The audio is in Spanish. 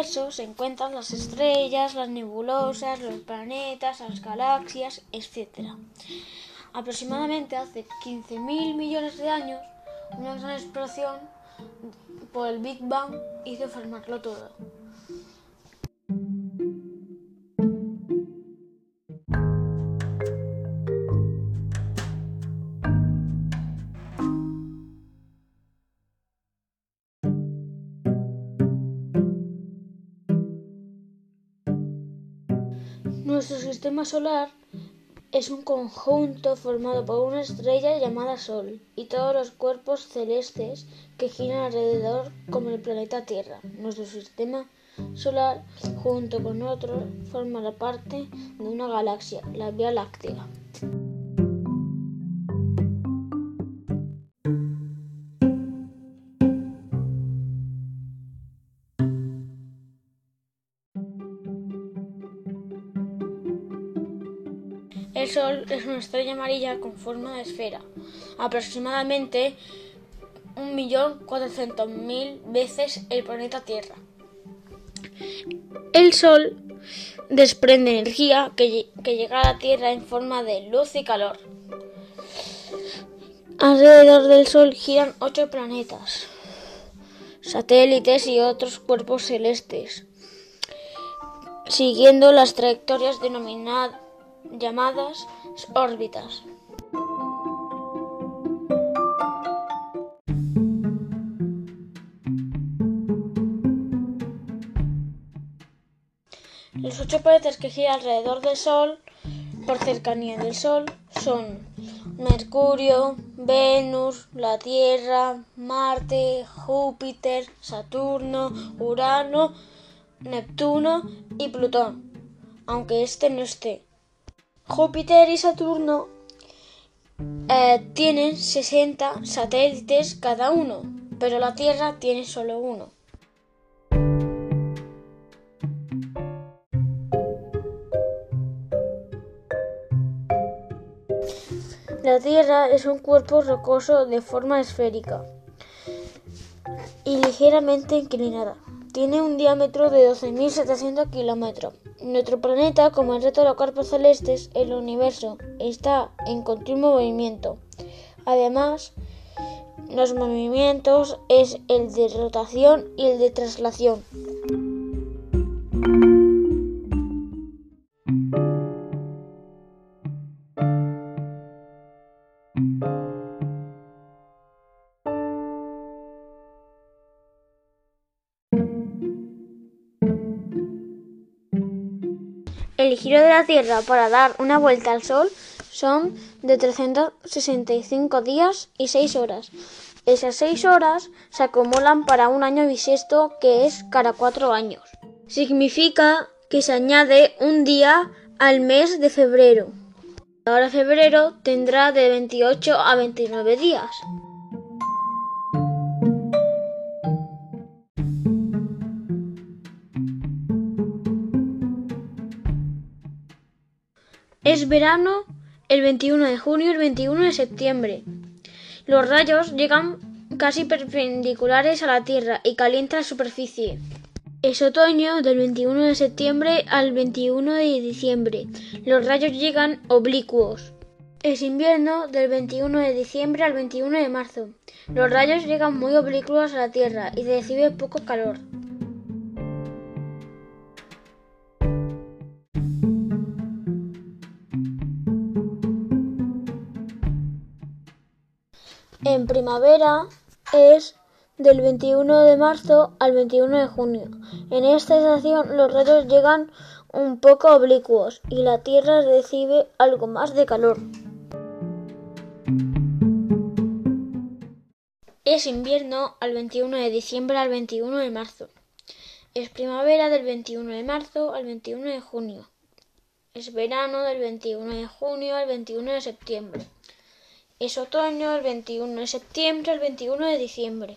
universo se encuentran las estrellas, las nebulosas, los planetas, las galaxias, etc. Aproximadamente hace 15.000 millones de años, una gran explosión por el Big Bang hizo formarlo todo. Nuestro sistema solar es un conjunto formado por una estrella llamada Sol y todos los cuerpos celestes que giran alrededor como el planeta Tierra. Nuestro sistema solar, junto con otros, forma la parte de una galaxia, la Vía Láctea. El Sol es una estrella amarilla con forma de esfera, aproximadamente 1.400.000 veces el planeta Tierra. El Sol desprende energía que, que llega a la Tierra en forma de luz y calor. Alrededor del Sol giran ocho planetas, satélites y otros cuerpos celestes, siguiendo las trayectorias denominadas llamadas órbitas. Los ocho planetas que giran alrededor del Sol por cercanía del Sol son Mercurio, Venus, la Tierra, Marte, Júpiter, Saturno, Urano, Neptuno y Plutón, aunque este no esté. Júpiter y Saturno eh, tienen 60 satélites cada uno, pero la Tierra tiene solo uno. La Tierra es un cuerpo rocoso de forma esférica y ligeramente inclinada. Tiene un diámetro de 12.700 kilómetros. Nuestro planeta, como el resto de los cuerpos celestes, el universo, está en continuo movimiento. Además, los movimientos es el de rotación y el de traslación. El giro de la Tierra para dar una vuelta al Sol son de 365 días y 6 horas. Esas 6 horas se acumulan para un año bisiesto que es cada 4 años. Significa que se añade un día al mes de febrero. Ahora febrero tendrá de 28 a 29 días. Es verano el 21 de junio y el 21 de septiembre. Los rayos llegan casi perpendiculares a la Tierra y calientan la superficie. Es otoño del 21 de septiembre al 21 de diciembre. Los rayos llegan oblicuos. Es invierno del 21 de diciembre al 21 de marzo. Los rayos llegan muy oblicuos a la Tierra y recibe poco calor. En primavera es del 21 de marzo al 21 de junio. En esta estación los rayos llegan un poco oblicuos y la Tierra recibe algo más de calor. Es invierno al 21 de diciembre al 21 de marzo. Es primavera del 21 de marzo al 21 de junio. Es verano del 21 de junio al 21 de septiembre. Es otoño el 21 de septiembre al 21 de diciembre.